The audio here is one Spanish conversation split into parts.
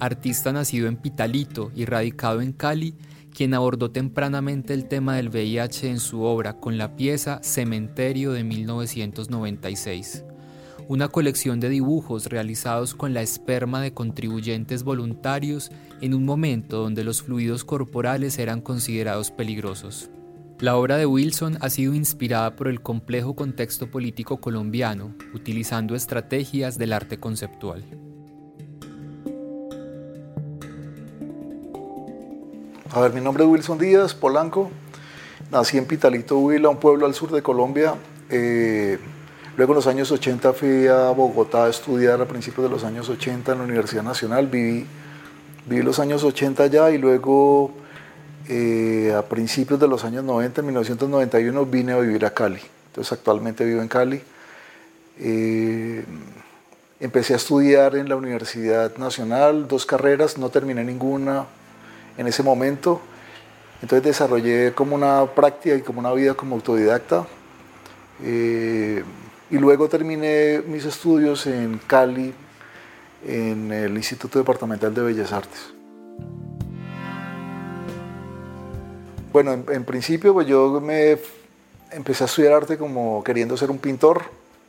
artista nacido en Pitalito y radicado en Cali, quien abordó tempranamente el tema del VIH en su obra con la pieza Cementerio de 1996, una colección de dibujos realizados con la esperma de contribuyentes voluntarios en un momento donde los fluidos corporales eran considerados peligrosos. La obra de Wilson ha sido inspirada por el complejo contexto político colombiano, utilizando estrategias del arte conceptual. A ver, mi nombre es Wilson Díaz, Polanco. Nací en Pitalito, Huila, un pueblo al sur de Colombia. Eh, luego en los años 80 fui a Bogotá a estudiar a principios de los años 80 en la Universidad Nacional. Viví, viví los años 80 allá y luego eh, a principios de los años 90, en 1991, vine a vivir a Cali. Entonces actualmente vivo en Cali. Eh, empecé a estudiar en la Universidad Nacional, dos carreras, no terminé ninguna en ese momento. Entonces desarrollé como una práctica y como una vida como autodidacta. Eh, y luego terminé mis estudios en Cali, en el Instituto Departamental de Bellas Artes. Bueno, en, principio pues yo me empecé a estudiar arte como queriendo ser un pintor,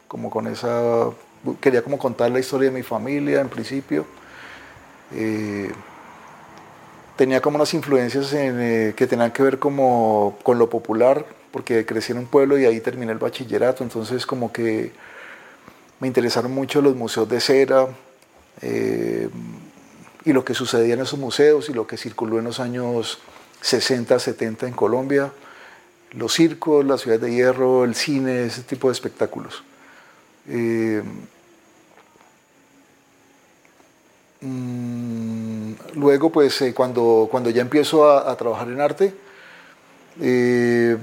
como con esa, quería como contar la historia de mi familia en principio. Eh, tenía como unas influencias eh, que tenían que ver como con lo popular, porque crecí en un pueblo y ahí terminé el bachillerato, entonces como que me interesaron mucho los museos de cera eh, y lo que sucedía en esos museos y lo que circuló en los años 60, 70 en Colombia, los circos, la ciudad de hierro, el cine, ese tipo de espectáculos. Eh, mm, luego, pues eh, cuando, cuando ya empiezo a, trabajar en arte, eh,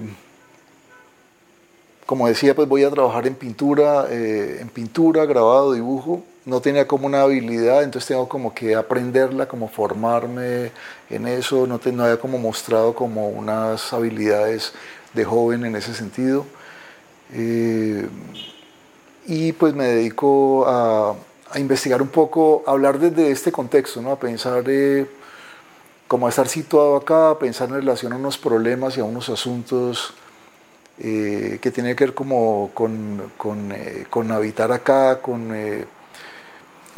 como decía, pues voy a trabajar en pintura, en pintura, grabado, dibujo, no tenía como una habilidad, entonces tengo como que aprenderla, como formarme en eso, no, te, había como mostrado como unas habilidades de joven en ese sentido. Eh, y pues me dedico a, investigar un poco, a hablar desde este contexto, ¿no? a pensar eh, como a estar situado acá, a pensar en relación a unos problemas y a unos asuntos eh, que tienen que ver como con, con, con habitar acá, con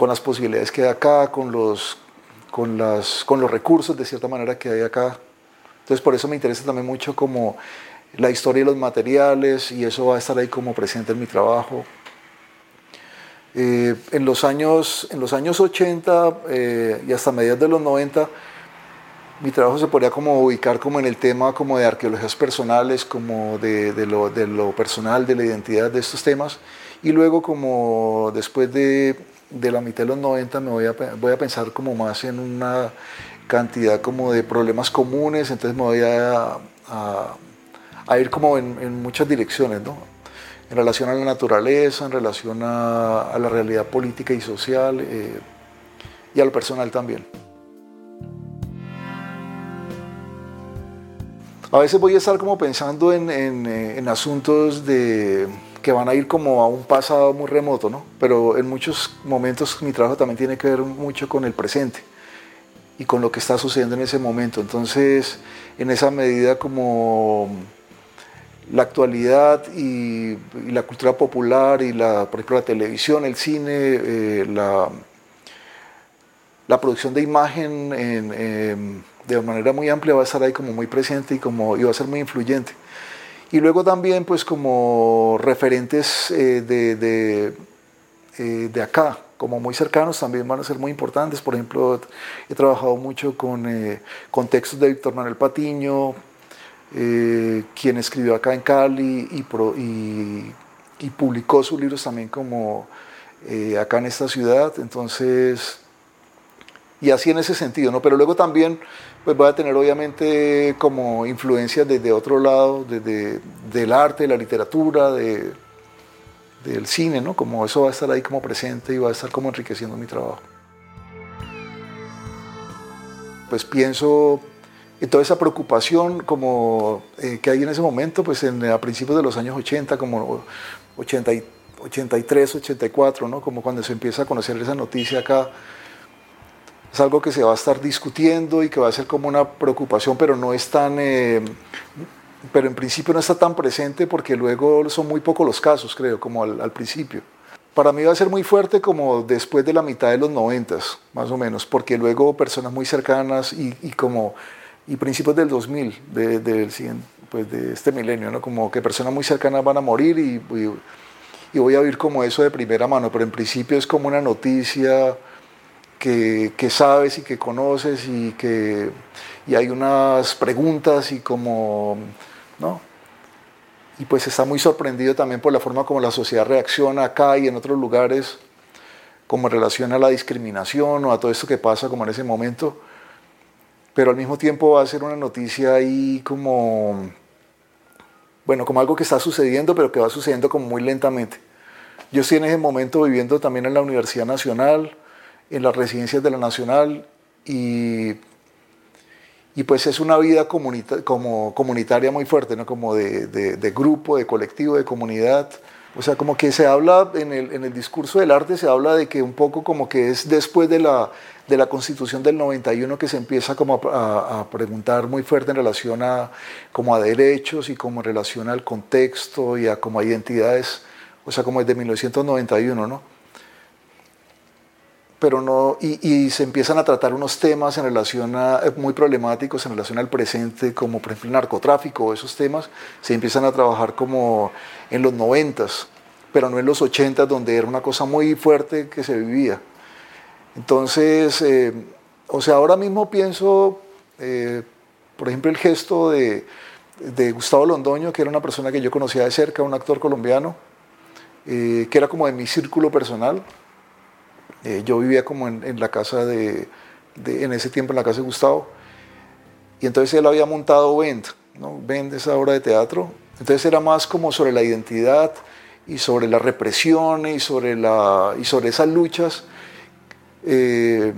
con las posibilidades que hay acá, con los, con, las, con los recursos de cierta manera que hay acá. Entonces por eso me interesa también mucho como la historia y los materiales y eso va a estar ahí como presente en mi trabajo. Eh, en, los años, en los años 80 eh, y hasta mediados de los 90, mi trabajo se podría como ubicar como en el tema como de arqueologías personales, como de, lo, personal, de la identidad de estos temas. Y luego como después de de la mitad de los 90 me voy a, voy a pensar como más en una cantidad como de problemas comunes, entonces me voy a, a, ir como en, muchas direcciones, ¿no? En relación a la naturaleza, en relación a, la realidad política y social eh, y a lo personal también. A veces voy a estar como pensando en, en asuntos que van a ir como a un pasado muy remoto, ¿no? Pero en muchos momentos mi trabajo también tiene que ver mucho con el presente y con lo que está sucediendo en ese momento. Entonces, en esa medida como la actualidad y, la cultura popular y la, por ejemplo, la televisión, el cine, eh, la, la, producción de imagen em, de manera muy amplia va a estar ahí como muy presente y, como, y va a ser muy influyente. Y luego también pues como referentes eh, de, eh, de, acá, como muy cercanos, también van a ser muy importantes. Por ejemplo, he trabajado mucho con, eh, textos de Víctor Manuel Patiño, quien escribió acá en Cali y, publicó sus libros también como acá en esta ciudad. Entonces, y así en ese sentido, ¿no? Pero luego también pues voy a tener obviamente como influencias desde otro lado, desde del arte, de la literatura, de, del cine, ¿no? Como eso va a estar ahí como presente y va a estar como enriqueciendo mi trabajo. Pues pienso en toda esa preocupación como eh, que hay en ese momento, pues en, a principios de los años 80, como 80 83, 84, ¿no? Como cuando se empieza a conocer esa noticia acá es algo que se va a estar discutiendo y que va a ser como una preocupación, pero no es tan, eh, pero en principio no está tan presente porque luego son muy pocos los casos, creo, como al, principio. Para mí va a ser muy fuerte como después de la mitad de los noventas, más o menos, porque luego personas muy cercanas y, como y principios del 2000, de, del, pues de este milenio, ¿no? como que personas muy cercanas van a morir y, y, y voy a vivir como eso de primera mano, pero en principio es como una noticia que, sabes y que conoces y que y hay unas preguntas y como, ¿no? Y pues está muy sorprendido también por la forma como la sociedad reacciona acá y en otros lugares, como en relación a la discriminación o a todo esto que pasa como en ese momento. Pero al mismo tiempo va a ser una noticia ahí como, bueno, como algo que está sucediendo, pero que va sucediendo como muy lentamente. Yo estoy en ese momento viviendo también en la Universidad Nacional, en las residencias de la Nacional y, y pues es una vida como comunitaria muy fuerte, ¿no? como de, de, grupo, de colectivo, de comunidad. O sea, como que se habla en el, en el, discurso del arte, se habla de que un poco como que es después de la, de la constitución del 91 que se empieza como a, a, preguntar muy fuerte en relación a, como a derechos y como en relación al contexto y a como a identidades, o sea, como desde 1991, ¿no? Pero no, y, se empiezan a tratar unos temas en relación a, eh, muy problemáticos en relación al presente, como por ejemplo el narcotráfico, esos temas, se empiezan a trabajar como en los noventas, pero no en los ochentas, donde era una cosa muy fuerte que se vivía. Entonces, eh, o sea, ahora mismo pienso, eh, por ejemplo, el gesto de, de, Gustavo Londoño, que era una persona que yo conocía de cerca, un actor colombiano, que era como de mi círculo personal, eh, yo vivía como en, la casa de, en ese tiempo en la casa de Gustavo, y entonces él había montado Vend, ¿no? Vend esa obra de teatro, entonces era más como sobre la identidad y sobre la represión y sobre, la, y sobre esas luchas, eh,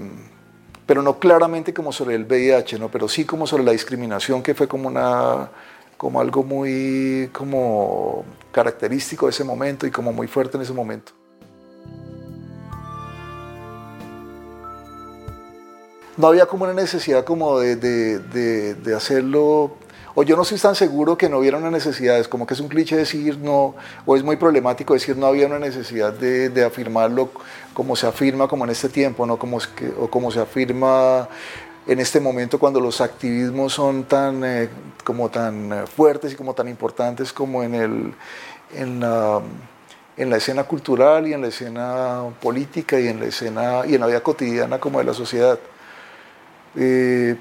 pero no claramente como sobre el VIH, ¿no? pero sí como sobre la discriminación que fue como una como algo muy como característico de ese momento y como muy fuerte en ese momento. No había como una necesidad como de, de, de, hacerlo, o yo no estoy tan seguro que no hubiera una necesidad, es como que es un cliché decir no, o es muy problemático decir no había una necesidad de, afirmarlo como se afirma como en este tiempo, ¿no? como, o como se afirma en este momento cuando los activismos son tan, eh, como tan eh, fuertes y como tan importantes como en, el, en, la, en la escena cultural y en la escena política y en la escena y en la vida cotidiana como de la sociedad. Eh,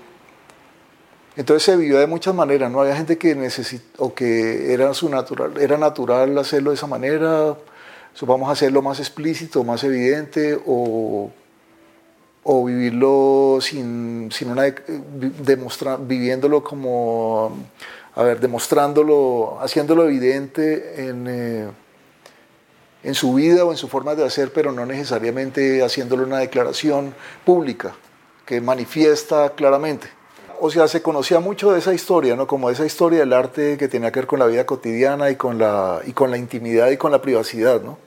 entonces se vivió de muchas maneras, ¿no? Había gente que o que era su natural, era natural hacerlo de esa manera, a hacerlo más explícito, más evidente, o, o vivirlo sin, sin una demostra, viviéndolo como, a ver, demostrándolo, haciéndolo evidente en, eh, en su vida o en su forma de hacer, pero no necesariamente haciéndolo una declaración pública que manifiesta claramente. O sea, se conocía mucho de esa historia, ¿no? Como esa historia del arte que tenía que ver con la vida cotidiana y con la, y con la intimidad y con la privacidad, ¿no?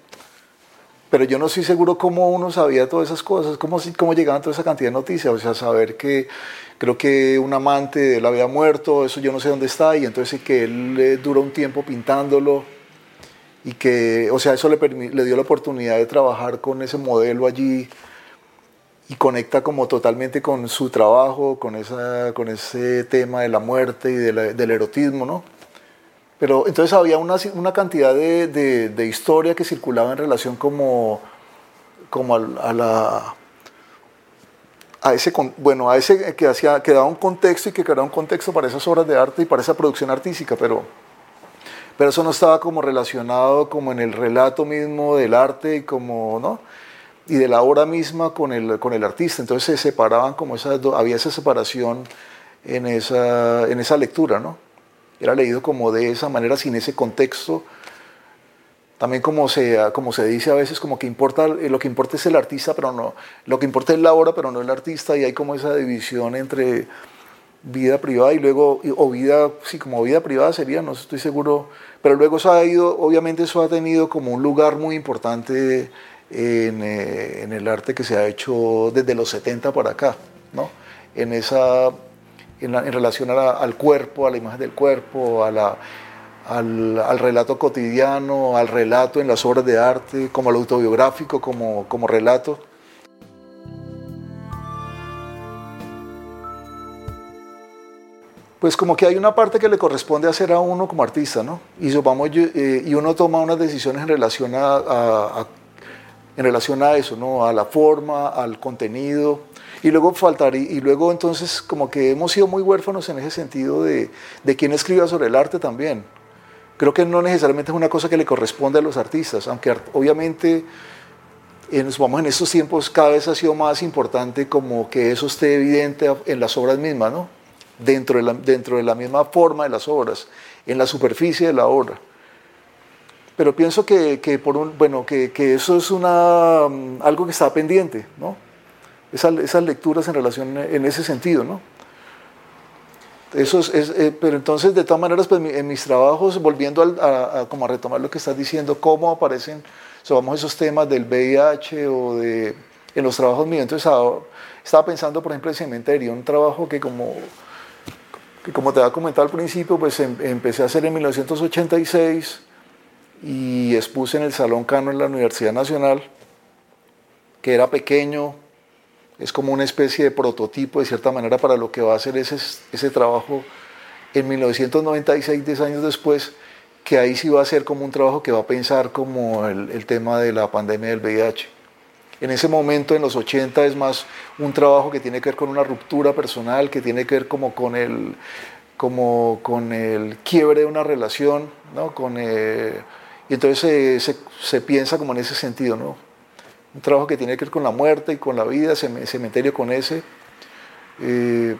Pero yo no estoy seguro cómo uno sabía todas esas cosas, cómo, cómo llegaban toda esa cantidad de noticias. O sea, saber que creo que un amante de él había muerto, eso yo no sé dónde está, y entonces que él le duró un tiempo pintándolo y que, o sea, eso le, le dio la oportunidad de trabajar con ese modelo allí y conecta como totalmente con su trabajo, con, esa, con ese tema de la muerte y del erotismo, ¿no? Pero entonces había una, una cantidad de, de, historia que circulaba en relación como, como a, la... A ese, bueno, a ese que, hacía, que daba un contexto y que creaba un contexto para esas obras de arte y para esa producción artística, pero, pero eso no estaba como relacionado como en el relato mismo del arte y como, ¿no? Y de la obra misma con el, con el artista. Entonces se separaban como esas dos, había esa separación en esa, en esa lectura, ¿no? Era leído como de esa manera, sin ese contexto. También como se, como se dice a veces, como que importa, lo que importa es el artista, pero no, lo que importa es la obra, pero no el artista, y hay como esa división entre vida privada y luego, o vida, sí, como vida privada sería, no estoy seguro, pero luego eso ha ido, obviamente eso ha tenido como un lugar muy importante en, eh, en el arte que se ha hecho desde los 70 para acá, ¿no? En esa, en, en relación a al cuerpo, a la imagen del cuerpo, a la, al, al, relato cotidiano, al relato en las obras de arte, como al autobiográfico, como, como relato. pues como que hay una parte que le corresponde hacer a uno como artista, ¿no? Y, vamos, eh, y uno toma unas decisiones en relación a, a, en relación a eso, ¿no? A la forma, al contenido. Y luego faltar, y, luego entonces como que hemos sido muy huérfanos en ese sentido de, de quién escriba sobre el arte también. Creo que no necesariamente es una cosa que le corresponde a los artistas, aunque obviamente en, vamos, en estos tiempos cada vez ha sido más importante como que eso esté evidente en las obras mismas, ¿no? dentro de, la, dentro de la misma forma de las obras, en la superficie de la obra. Pero pienso que, que por un, bueno, que, que, eso es una, mm, algo que está pendiente, ¿no? Esas, esas lecturas en relación en ese sentido, ¿no? Eso es, eh, pero entonces, de todas maneras, pues, en mis trabajos, volviendo a, como a retomar lo que estás diciendo, cómo aparecen esos temas del VIH o de, en los trabajos míos. Entonces, estaba pensando, por ejemplo, en cementerio, un trabajo que como que como te había comentado al principio, pues em, empecé a hacer en 1986 y expuse en el Salón Cano en la Universidad Nacional, que era pequeño, es como una especie de prototipo de cierta manera para lo que va a ser ese, ese trabajo en 1996, 10 años después, que ahí sí va a ser como un trabajo que va a pensar como el, tema de la pandemia del VIH. En ese momento, en los 80, es más un trabajo que tiene que ver con una ruptura personal, que tiene que ver como con el, como con el quiebre de una relación, ¿no? Con, eh, y entonces se, se, piensa como en ese sentido, ¿no? Un trabajo que tiene que ver con la muerte y con la vida, cementerio con ese. Eh,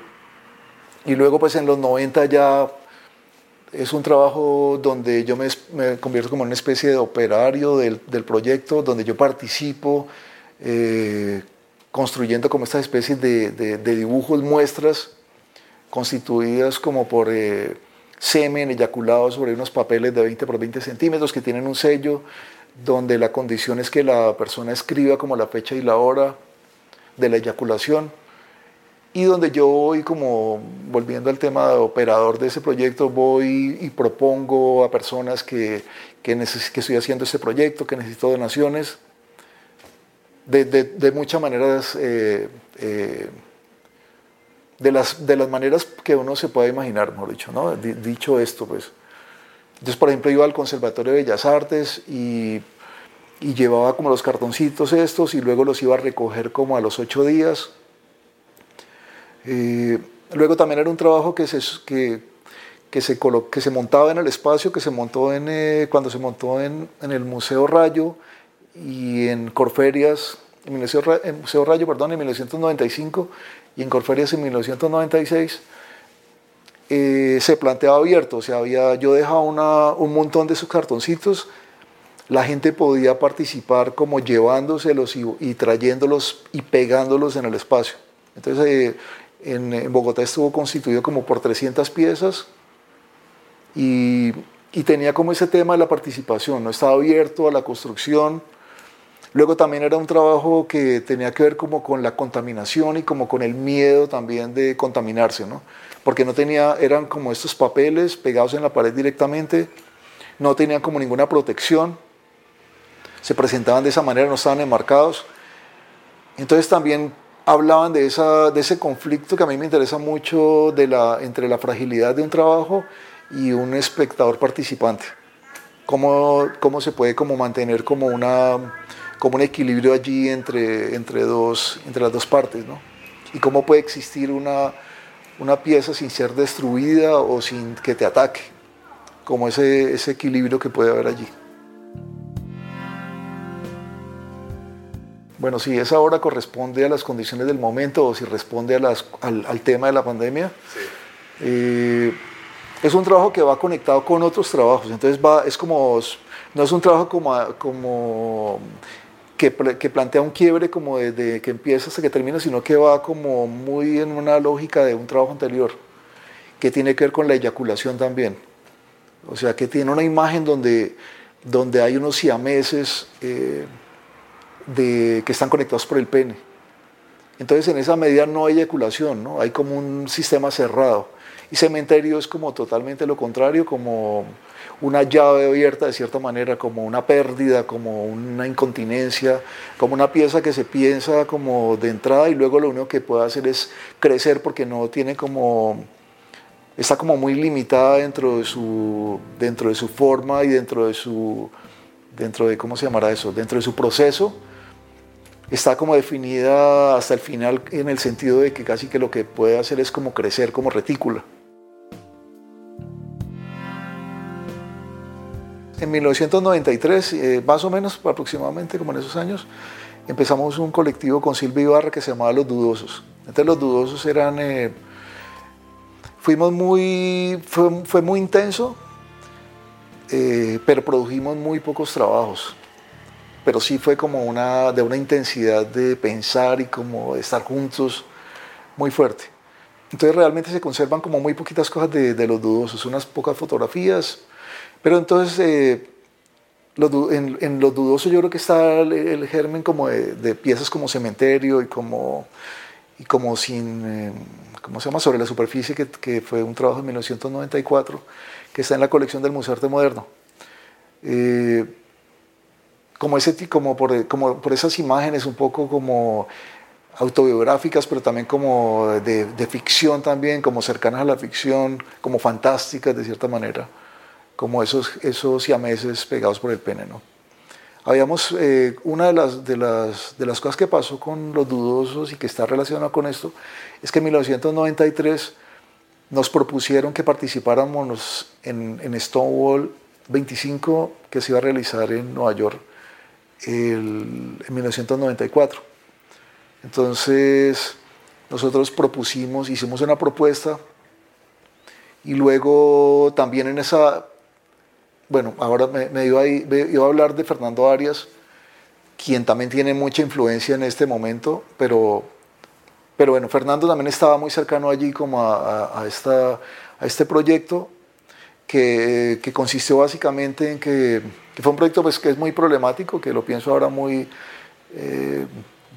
y luego pues en los 90 ya es un trabajo donde yo me, me convierto como en una especie de operario del, del proyecto, donde yo participo, eh, construyendo como estas especies de, de, dibujos, muestras, constituidas como por eh, semen eyaculado sobre unos papeles de 20 por 20 centímetros que tienen un sello donde la condición es que la persona escriba como la fecha y la hora de la eyaculación. Y donde yo voy como, volviendo al tema de operador de ese proyecto, voy y propongo a personas que, que, que estoy haciendo este proyecto, que necesito donaciones, de, de, muchas maneras, eh, eh, de, las, de las maneras que uno se puede imaginar, mejor dicho, ¿no? dicho esto, pues. Entonces, por ejemplo, iba al Conservatorio de Bellas Artes y, y, llevaba como los cartoncitos estos y luego los iba a recoger como a los ocho días. Eh, luego también era un trabajo que se, que, que se, que se montaba en el espacio, que se montó en, cuando se montó en, en el Museo Rayo, y en Corferias, en el Museo, Rayo, perdón, en 1995 y en Corferias en 1996, eh, se planteaba abierto, o sea, había, yo dejaba un montón de esos cartoncitos, la gente podía participar como llevándoselos y, y trayéndolos y pegándolos en el espacio. Entonces, eh, en, en, Bogotá estuvo constituido como por 300 piezas y, y tenía como ese tema de la participación, no estaba abierto a la construcción, Luego también era un trabajo que tenía que ver como con la contaminación y como con el miedo también de contaminarse, ¿no? Porque no tenía, eran como estos papeles pegados en la pared directamente, no tenían como ninguna protección, se presentaban de esa manera, no estaban enmarcados. Entonces también hablaban de, esa, de ese conflicto que a mí me interesa mucho de la, entre la fragilidad de un trabajo y un espectador participante. Cómo, cómo se puede como mantener como una como un equilibrio allí entre, entre, dos, entre las dos partes, ¿no? Y cómo puede existir una, una pieza sin ser destruida o sin que te ataque, como ese, ese equilibrio que puede haber allí. bueno, si esa obra corresponde a las condiciones del momento o si responde a las, al, tema de la pandemia. Eh, es un trabajo que va conectado con otros trabajos, entonces va, es como, no es un trabajo como, como que, plantea un quiebre como desde que empieza hasta que termina, sino que va como muy en una lógica de un trabajo anterior, que tiene que ver con la eyaculación también. O sea, que tiene una imagen donde, donde hay unos siameses eh, que están conectados por el pene. Entonces, en esa medida no hay eyaculación, ¿no? hay como un sistema cerrado. Y cementerio es como totalmente lo contrario, como una llave abierta de cierta manera, como una pérdida, como una incontinencia, como una pieza que se piensa como de entrada y luego lo único que puede hacer es crecer porque no tiene como está como muy limitada dentro de su, dentro de su forma y dentro de su, dentro de, ¿cómo se llamará eso? Dentro de su proceso, está como definida hasta el final en el sentido de que casi que lo que puede hacer es como crecer como retícula. En 1993, eh, más o menos aproximadamente como en esos años, empezamos un colectivo con Silvia Ibarra que se llamaba Los Dudosos. Entonces los Dudosos eran... Eh, fuimos muy, fue, muy intenso, eh, pero produjimos muy pocos trabajos. Pero sí fue como una, de una intensidad de pensar y como de estar juntos muy fuerte. Entonces realmente se conservan como muy poquitas cosas de, los dudosos, unas pocas fotografías, pero entonces eh, en, los dudosos yo creo que está el, germen como de, piezas como cementerio y como, y como sin... Eh, ¿cómo se llama? Sobre la superficie, que, fue un trabajo de 1994, que está en la colección del Museo Arte Moderno. Eh, como, ese, como, por, como por esas imágenes un poco como autobiográficas, pero también como de, ficción también, como cercanas a la ficción, como fantásticas de cierta manera, como esos, esos siameses pegados por el pene, ¿no? Habíamos, eh, una de las, de, las, de las cosas que pasó con los dudosos y que está relacionada con esto, es que en 1993 nos propusieron que participáramos en, en Stonewall 25 que se iba a realizar en Nueva York en 1994. Entonces, nosotros propusimos, hicimos una propuesta y luego también en esa bueno, ahora me, iba, a, iba, a, hablar de Fernando Arias, quien también tiene mucha influencia en este momento, pero, pero bueno, Fernando también estaba muy cercano allí como a, esta, a este proyecto que, que, consistió básicamente en que, fue un proyecto pues, que es muy problemático, que lo pienso ahora muy, eh,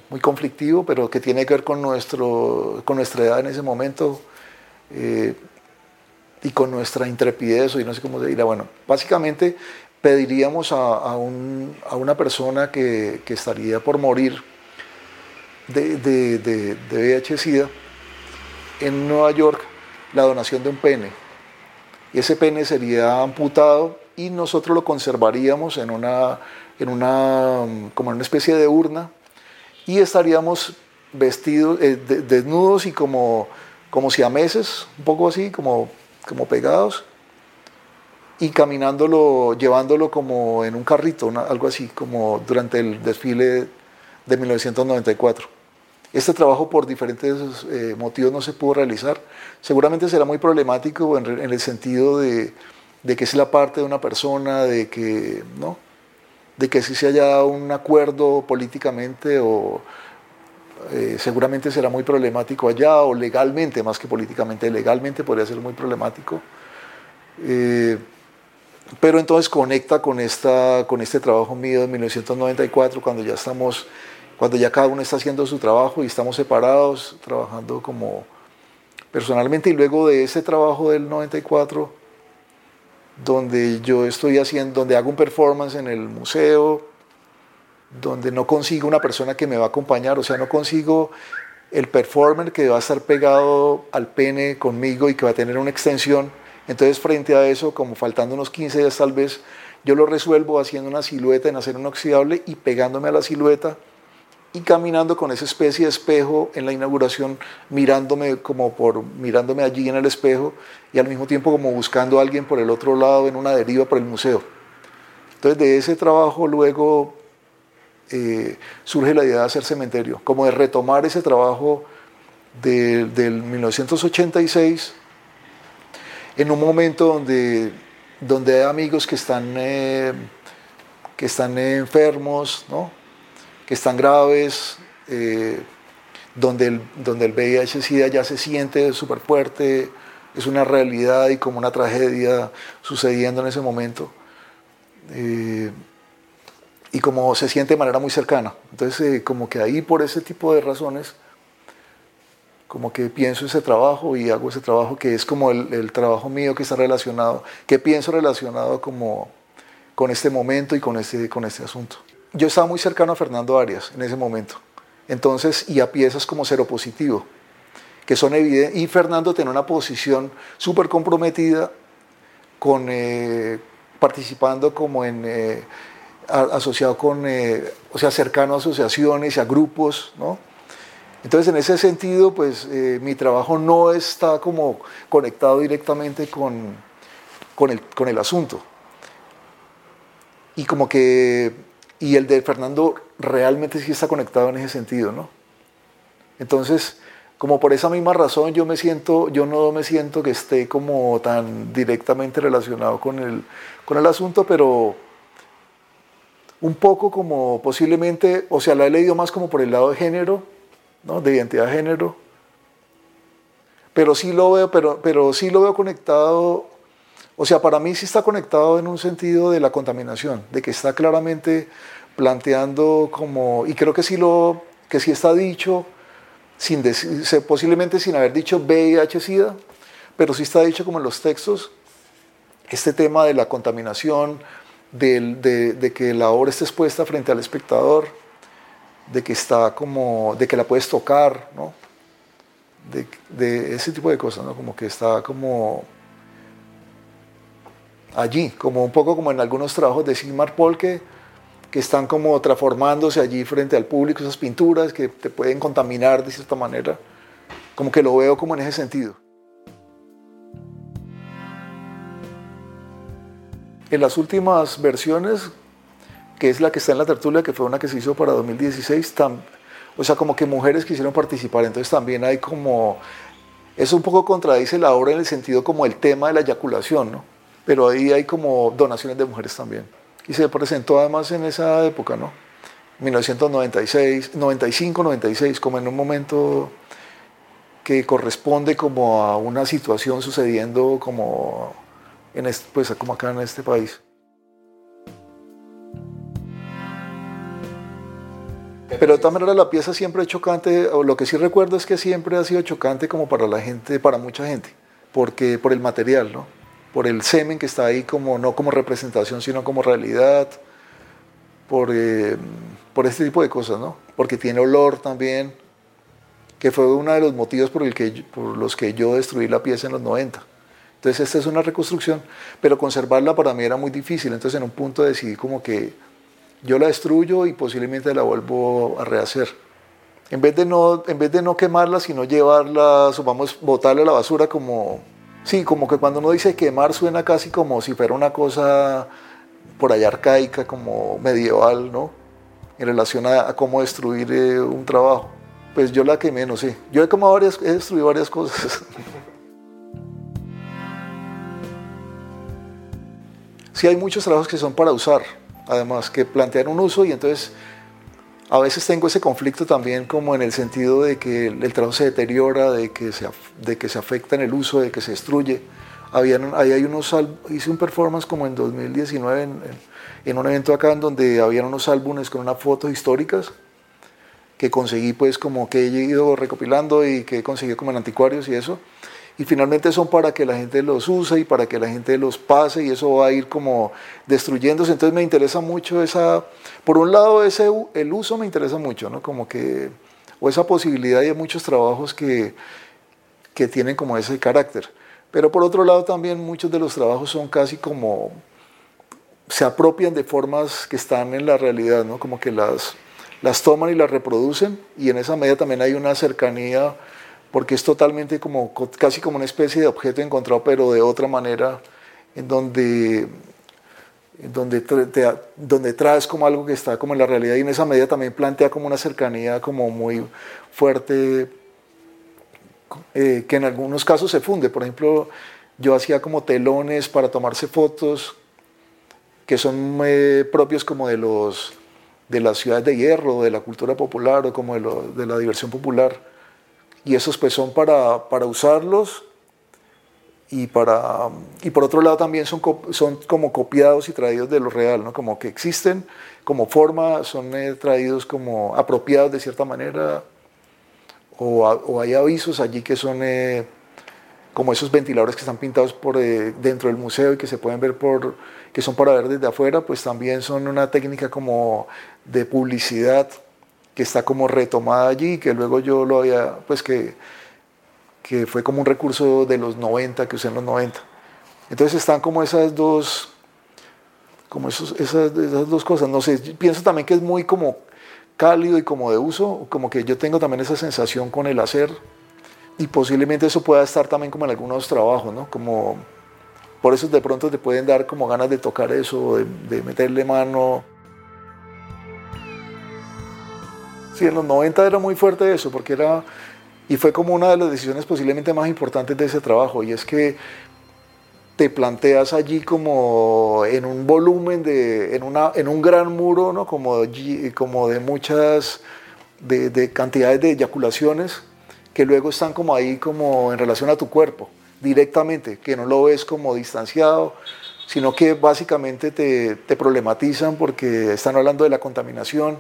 muy conflictivo, pero que tiene que ver con, nuestro, con nuestra edad en ese momento. Eh, y con nuestra intrepidez, y no sé cómo se dirá, bueno, básicamente pediríamos a, una persona que, estaría por morir de, de, de, VIH-Sida en Nueva York la donación de un pene. Y ese pene sería amputado y nosotros lo conservaríamos en una, en una, como una especie de urna y estaríamos vestidos, eh, desnudos y como, como siameses, un poco así, como como pegados y caminándolo, llevándolo como en un carrito, algo así, como durante el desfile de 1994. Este trabajo por diferentes eh, motivos no se pudo realizar. Seguramente será muy problemático en, el sentido de, que es la parte de una persona, de que, ¿no? de que si se haya dado un acuerdo políticamente o, eh, seguramente será muy problemático allá o legalmente, más que políticamente, legalmente podría ser muy problemático. Eh, pero entonces conecta con, esta, con este trabajo mío de 1994, cuando ya estamos, cuando ya cada uno está haciendo su trabajo y estamos separados, trabajando como personalmente, y luego de ese trabajo del 94, donde yo estoy haciendo, donde hago un performance en el museo, donde no consigo una persona que me va a acompañar, o sea, no consigo el performer que va a estar pegado al pene conmigo y que va a tener una extensión. Entonces, frente a eso, como faltando unos 15 días tal vez, yo lo resuelvo haciendo una silueta en hacer un oxidable y pegándome a la silueta y caminando con esa especie de espejo en la inauguración, mirándome como por mirándome allí en el espejo y al mismo tiempo como buscando a alguien por el otro lado en una deriva por el museo. Entonces, de ese trabajo luego eh, surge la idea de hacer cementerio, como de retomar ese trabajo del 1986 en un momento donde, donde hay amigos que están, eh, que están enfermos, ¿no? que están graves, eh, donde, el, donde el VIH-Sida ya se siente súper fuerte, es una realidad y como una tragedia sucediendo en ese momento. Eh, y como se siente de manera muy cercana. Entonces, como que ahí por ese tipo de razones, como que pienso ese trabajo y hago ese trabajo que es como el, trabajo mío que está relacionado, que pienso relacionado como con este momento y con este, con este asunto. Yo estaba muy cercano a Fernando Arias en ese momento, entonces, y a piezas como Cero Positivo, que son evidentes, y Fernando tiene una posición súper comprometida con, eh, participando como en, eh, asociado con, eh, o sea, cercano a asociaciones a grupos, ¿no? Entonces, en ese sentido, pues eh, mi trabajo no está como conectado directamente con, con, el, con el asunto. Y como que, y el de Fernando realmente sí está conectado en ese sentido, ¿no? Entonces, como por esa misma razón yo me siento, yo no me siento que esté como tan directamente relacionado con el, con el asunto, pero un poco como posiblemente, o sea, la he leído más como por el lado de género, de identidad de género. Pero sí lo veo, pero, pero sí lo veo conectado, o sea, para mí sí está conectado en un sentido de la contaminación, de que está claramente planteando como, y creo que sí, lo, que sí está dicho, sin posiblemente sin haber dicho VIH-Sida, pero sí está dicho como en los textos, este tema de la contaminación, de, de que la obra esté expuesta frente al espectador, de que está como, de que la puedes tocar, ¿no? De, ese tipo de cosas, ¿no? Como que está como allí, como un poco como en algunos trabajos de Sigmar Paul que, que están como transformándose allí frente al público, esas pinturas que te pueden contaminar de cierta manera, como que lo veo como en ese sentido. En las últimas versiones que es la que está en la tertulia, que fue una que se hizo para 2016, o sea, como que mujeres quisieron participar, entonces también hay como, eso un poco contradice la obra en el sentido como el tema de la eyaculación, ¿no? Pero ahí hay como donaciones de mujeres también. Y se presentó además en esa época, ¿no? 1996, 95, 96, como en un momento que corresponde como a una situación sucediendo como, en pues, como acá en este país. Pero de todas maneras la pieza siempre es chocante, o lo que sí recuerdo es que siempre ha sido chocante como para la gente, para mucha gente, porque por el material, ¿no? Por el semen que está ahí como no como representación, sino como realidad, por, eh, por este tipo de cosas, ¿no? Porque tiene olor también, que fue uno de los motivos por, el que, por los que yo destruí la pieza en los 90. Entonces esta es una reconstrucción, pero conservarla para mí era muy difícil, entonces en un punto decidí como que yo la destruyo y posiblemente la vuelvo a rehacer. En vez de no, en vez de no quemarla, sino llevarla, vamos, botarla a la basura como, sí, como que cuando uno dice quemar suena casi como si fuera una cosa por allá arcaica, como medieval, ¿no? En relación a, cómo destruir eh, un trabajo. Pues yo la quemé, no sé. Yo he quemado varias, he destruido varias cosas. sí hay muchos trabajos que son para usar, además, que plantean un uso y entonces a veces tengo ese conflicto también como en el sentido de que el, trabajo se deteriora, de que se, de que se afecta en el uso, de que se destruye. Habían, ahí hay unos hice un performance como en 2019 en, un evento acá en donde habían unos álbumes con unas fotos históricas que conseguí pues como que he ido recopilando y que he conseguido como en anticuarios y eso y finalmente son para que la gente los use y para que la gente los pase y eso va a ir como destruyéndose. Entonces me interesa mucho esa, por un lado ese, el uso me interesa mucho, ¿no? Como que, o esa posibilidad y hay muchos trabajos que, que tienen como ese carácter. Pero por otro lado también muchos de los trabajos son casi como, se apropian de formas que están en la realidad, ¿no? Como que las, las toman y las reproducen y en esa medida también hay una cercanía porque es totalmente como, casi como una especie de objeto encontrado, pero de otra manera, en donde donde, donde traes como algo que está como en la realidad y en esa medida también plantea como una cercanía como muy fuerte eh, que en algunos casos se funde. Por ejemplo, yo hacía como telones para tomarse fotos que son eh, propios como de los de las ciudades de hierro, de la cultura popular o como de, de la diversión popular. Y esos pues son para, para usarlos. Y, para, y por otro lado también son, son como copiados y traídos de lo real, ¿no? como que existen como forma, son eh, traídos como apropiados de cierta manera, o, hay avisos allí que son eh, como esos ventiladores que están pintados por eh, dentro del museo y que se pueden ver por, que son para ver desde afuera, pues también son una técnica como de publicidad que está como retomada allí, que luego yo lo había, pues que que fue como un recurso de los 90, que usé en los 90. Entonces están como esas dos, como esas, esas dos cosas. No sé, pienso también que es muy como cálido y como de uso, como que yo tengo también esa sensación con el hacer y posiblemente eso pueda estar también como en algunos trabajos, ¿no? Como, por eso de pronto te pueden dar como ganas de tocar eso, de meterle mano. Sí, en los 90 era muy fuerte eso, porque era y fue como una de las decisiones posiblemente más importantes de ese trabajo, y es que te planteas allí como en un volumen, de, en, una, en un gran muro, ¿no? como, de muchas, de, de cantidades de eyaculaciones, que luego están como ahí como en relación a tu cuerpo, directamente, que no lo ves como distanciado, sino que básicamente te, te problematizan porque están hablando de la contaminación,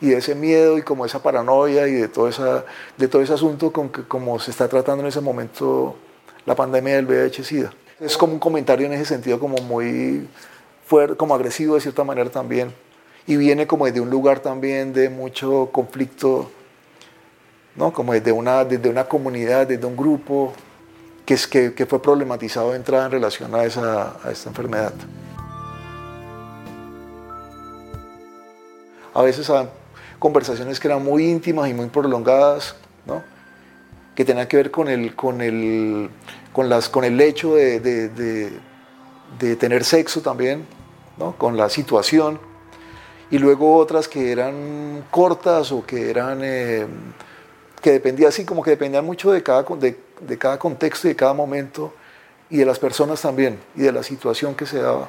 y de ese miedo y como esa paranoia y de todo, esa, de todo ese asunto con que como se está tratando en ese momento la pandemia del VIH-Sida. Es como un comentario en ese sentido como muy fuerte, como agresivo de cierta manera también. Y viene como desde un lugar también de mucho conflicto, ¿no? como desde una, desde una comunidad, desde un grupo que, es, que, que fue problematizado de entrada en relación a, esa, a esta enfermedad. A veces conversaciones que eran muy íntimas y muy prolongadas, ¿no? que tenían que ver con el, con el, con las, con el hecho de, de, de, tener sexo también, ¿no? con la situación, y luego otras que eran cortas o que eran, eh, que dependía así, como que dependían mucho de cada, de, de cada contexto y de cada momento, y de las personas también, y de la situación que se daba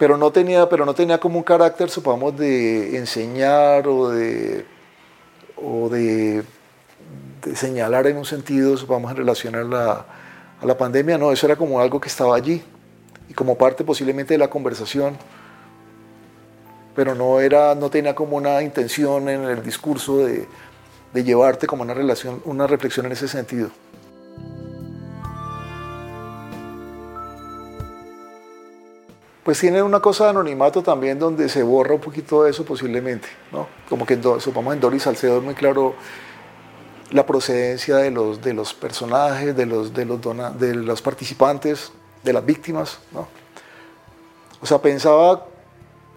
pero no tenía, pero no tenía como un carácter, supongamos, de enseñar o de, o de, señalar en un sentido, supongamos, en relación a la, la pandemia, no, eso era como algo que estaba allí y como parte posiblemente de la conversación, pero no, era, no tenía como una intención en el discurso de, de llevarte como una, relación, una reflexión en ese sentido. Pues tienen una cosa de anonimato también donde se borra un poquito eso posiblemente, ¿no? Como que supongamos en Doris Salcedo es muy claro la procedencia de los, de los personajes, de los, de, los de los participantes, de las víctimas, ¿no? O sea, pensaba,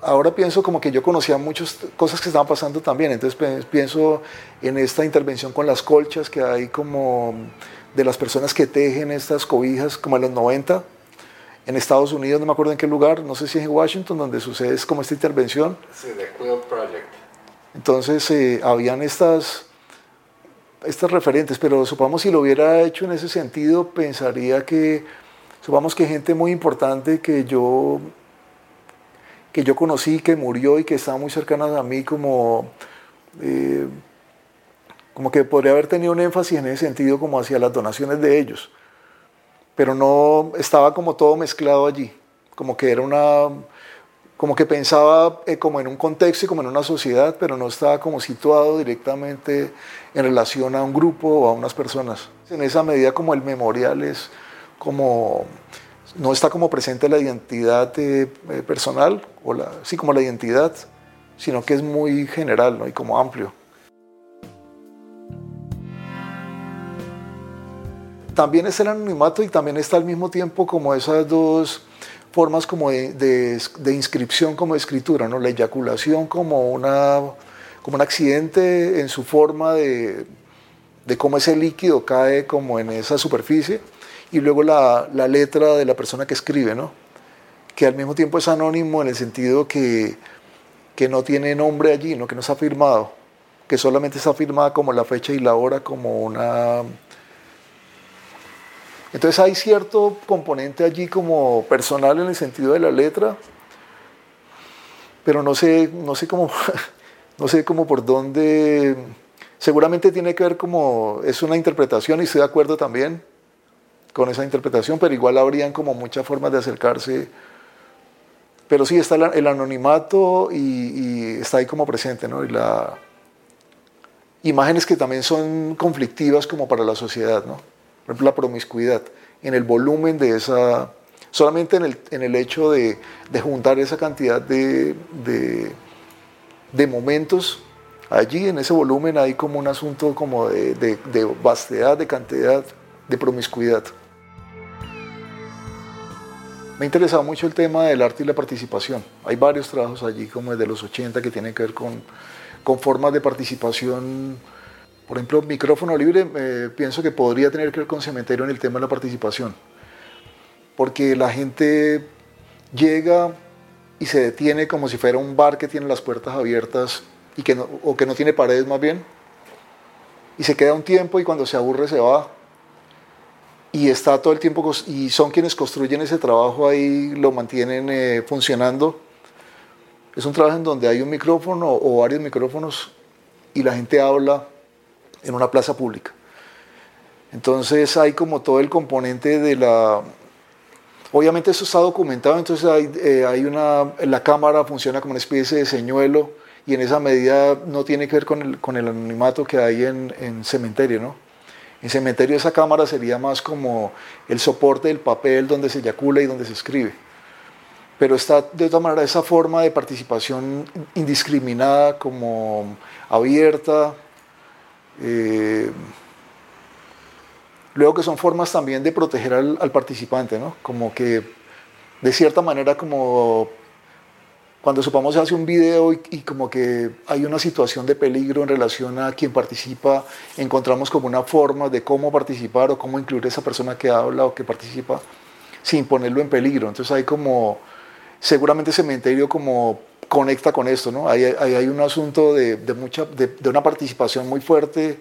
ahora pienso como que yo conocía muchas cosas que estaban pasando también, entonces pienso en esta intervención con las colchas que hay como de las personas que tejen estas cobijas como en los 90, en Estados Unidos, no me acuerdo en qué lugar, no sé si es en Washington, donde sucede como esta intervención. Sí, The Quilt Project. Entonces, eh, habían estas, estas referentes, pero supongamos si lo hubiera hecho en ese sentido, pensaría que, supongamos que gente muy importante que yo, que yo conocí, que murió y que estaba muy cercana a mí, como, eh, como que podría haber tenido un énfasis en ese sentido, como hacia las donaciones de ellos pero no estaba como todo mezclado allí, como que era una, como que pensaba eh, como en un contexto y como en una sociedad, pero no estaba como situado directamente en relación a un grupo o a unas personas. En esa medida como el memorial es como, no está como presente la identidad eh, eh, personal, o la, sí como la identidad, sino que es muy general ¿no? y como amplio. También está el anonimato y también está al mismo tiempo como esas dos formas como de, de, inscripción como de escritura, ¿no? la eyaculación como, una, como un accidente en su forma de, de cómo ese líquido cae como en esa superficie y luego la, la, letra de la persona que escribe, ¿no? que al mismo tiempo es anónimo en el sentido que, que no tiene nombre allí, ¿no? que no está firmado, que solamente está firmada como la fecha y la hora como una... Entonces hay cierto componente allí como personal en el sentido de la letra, pero no sé, no sé cómo, no sé cómo por dónde, seguramente tiene que ver como, es una interpretación y estoy de acuerdo también con esa interpretación, pero igual habrían como muchas formas de acercarse pero sí está el anonimato y, está ahí como presente, ¿no? Y la imágenes que también son conflictivas como para la sociedad, ¿no? Por ejemplo, la promiscuidad, en el volumen de esa, solamente en el, en el hecho de, de, juntar esa cantidad de, de, momentos, allí en ese volumen hay como un asunto como de, de vastedad, de cantidad, de promiscuidad. Me ha interesado mucho el tema del arte y la participación. Hay varios trabajos allí, como el de los 80, que tienen que ver con, con formas de participación. Por ejemplo, micrófono libre, eh, pienso que podría tener que ver con cementerio en el tema de la participación. Porque la gente llega y se detiene como si fuera un bar que tiene las puertas abiertas y que o que no tiene paredes más bien. Y se queda un tiempo y cuando se aburre se va y está todo el tiempo, y son quienes construyen ese trabajo ahí, lo mantienen eh, funcionando. Es un trabajo en donde hay un micrófono o varios micrófonos y la gente habla en una plaza pública. Entonces hay como todo el componente de la... Obviamente eso está documentado, entonces eh, hay una... La cámara funciona como una especie de señuelo y en esa medida no tiene que ver con el, con el anonimato que hay en, en cementerio, ¿no? En cementerio esa cámara sería más como el soporte del papel donde se eyacula y donde se escribe. Pero está de todas manera esa forma de participación indiscriminada, como abierta. Eh, luego que son formas también de proteger al, participante, ¿no? Como que de cierta manera como cuando supamos se hace un video y, como que hay una situación de peligro en relación a quien participa, encontramos como una forma de cómo participar o cómo incluir a esa persona que habla o que participa sin ponerlo en peligro. Entonces hay como, seguramente Cementerio como conecta con esto, ¿no? Hay, hay, un asunto de, de mucha, de, una participación muy fuerte,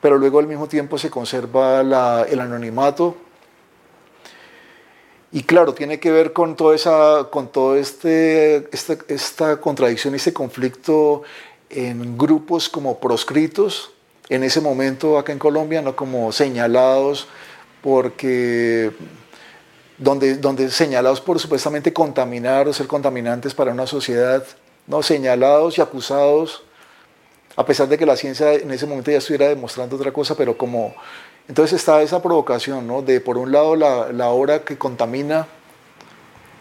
pero luego al mismo tiempo se conserva el anonimato y claro, tiene que ver con toda esa, con todo este, esta, esta contradicción, este conflicto en grupos como proscritos, en ese momento acá en Colombia, no como señalados, porque donde, donde señalados por supuestamente contaminar o ser contaminantes para una sociedad, no señalados y acusados, a pesar de que la ciencia en ese momento ya estuviera demostrando otra cosa, pero como entonces está esa provocación, ¿no? De por un lado la, la obra que contamina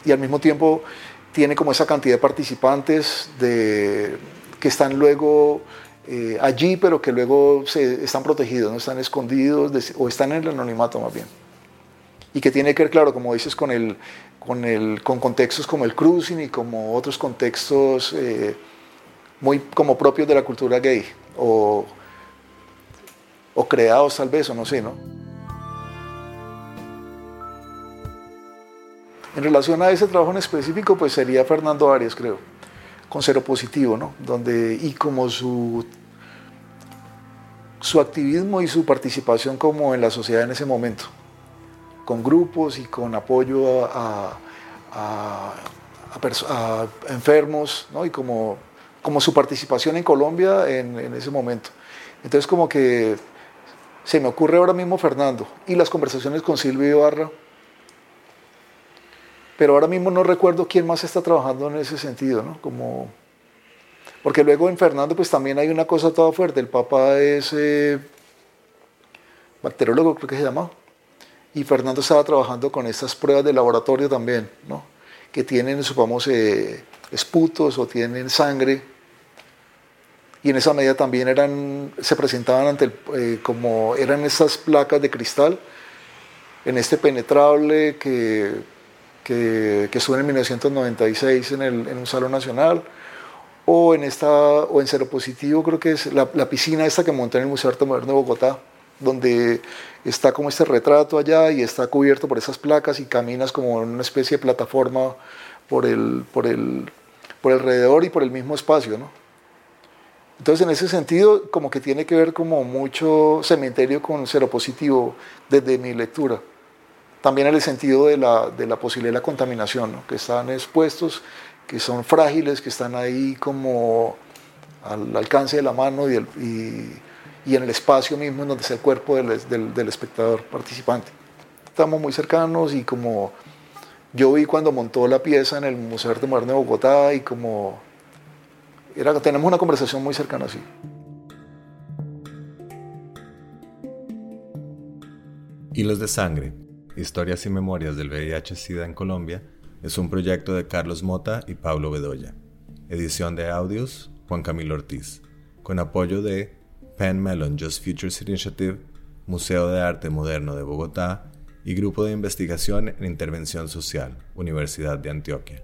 y al mismo tiempo tiene como esa cantidad de participantes de, que están luego eh, allí, pero que luego se, están protegidos, no están escondidos o están en el anonimato más bien. Y que tiene que ver, claro, como dices, con, el, con, el, con contextos como el cruising y como otros contextos eh, muy como propios de la cultura gay o o creados tal vez, o no sé, ¿no? En relación a ese trabajo en específico, pues sería Fernando Arias, creo, con cero positivo, ¿no? Donde, y como su, su activismo y su participación como en la sociedad en ese momento, con grupos y con apoyo a, enfermos, ¿no? Y como, como su participación en Colombia en, en ese momento. Entonces como que se me ocurre ahora mismo Fernando y las conversaciones con Silvio Ibarra, pero ahora mismo no recuerdo quién más está trabajando en ese sentido, ¿no? Como, porque luego en Fernando pues también hay una cosa toda fuerte, el papá es eh, bacteriólogo creo que se llama, y Fernando estaba trabajando con estas pruebas de laboratorio también, ¿no? Que tienen, supongamos, eh, esputos o tienen sangre. Y en esa medida también eran, se presentaban ante el, eh, como eran esas placas de cristal en este penetrable que, que, que estuvo en 1996 en, el, en, un salón nacional. O en esta o en cero positivo creo que es la, piscina esta que monté en el Museo de Arte Moderno de Bogotá donde está como este retrato allá y está cubierto por esas placas y caminas como en una especie de plataforma por el, por el, por alrededor y por el mismo espacio, ¿no? Entonces, en ese sentido, como que tiene que ver como mucho cementerio con cero positivo desde mi lectura. También en el sentido de la, de la posibilidad de la contaminación, ¿no? que están expuestos, que son frágiles, que están ahí como al alcance de la mano y, y en el espacio mismo en donde está el cuerpo del, del, del espectador participante. Estamos muy cercanos y como yo vi cuando montó la pieza en el Museo de Arte Moderno de Bogotá y como era, tenemos una conversación muy cercana así. Hilos de Sangre, Historias y Memorias del VIH-Sida en Colombia, es un proyecto de Carlos Mota y Pablo Bedoya. Edición de audios, Juan Camilo Ortiz. Con apoyo de Penn Mellon Just Futures Initiative, Museo de Arte Moderno de Bogotá y Grupo de Investigación en Intervención Social, Universidad de Antioquia.